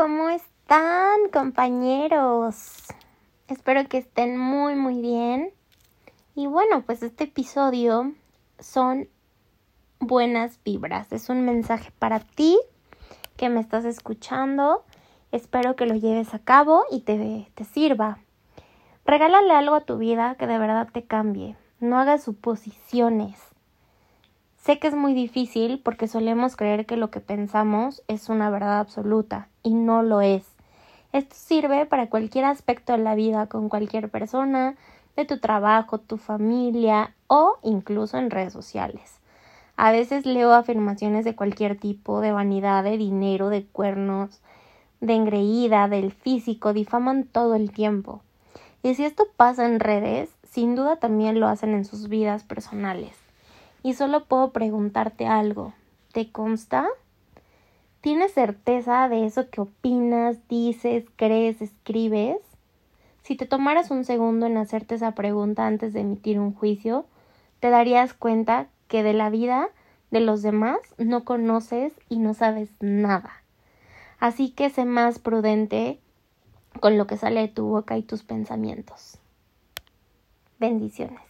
¿cómo están compañeros? Espero que estén muy muy bien. Y bueno, pues este episodio son buenas vibras. Es un mensaje para ti que me estás escuchando. Espero que lo lleves a cabo y te, te sirva. Regálale algo a tu vida que de verdad te cambie. No hagas suposiciones. Sé que es muy difícil porque solemos creer que lo que pensamos es una verdad absoluta y no lo es. Esto sirve para cualquier aspecto de la vida con cualquier persona, de tu trabajo, tu familia o incluso en redes sociales. A veces leo afirmaciones de cualquier tipo, de vanidad, de dinero, de cuernos, de engreída, del físico, difaman todo el tiempo. Y si esto pasa en redes, sin duda también lo hacen en sus vidas personales y solo puedo preguntarte algo. ¿Te consta? ¿Tienes certeza de eso que opinas, dices, crees, escribes? Si te tomaras un segundo en hacerte esa pregunta antes de emitir un juicio, te darías cuenta que de la vida de los demás no conoces y no sabes nada. Así que sé más prudente con lo que sale de tu boca y tus pensamientos. Bendiciones.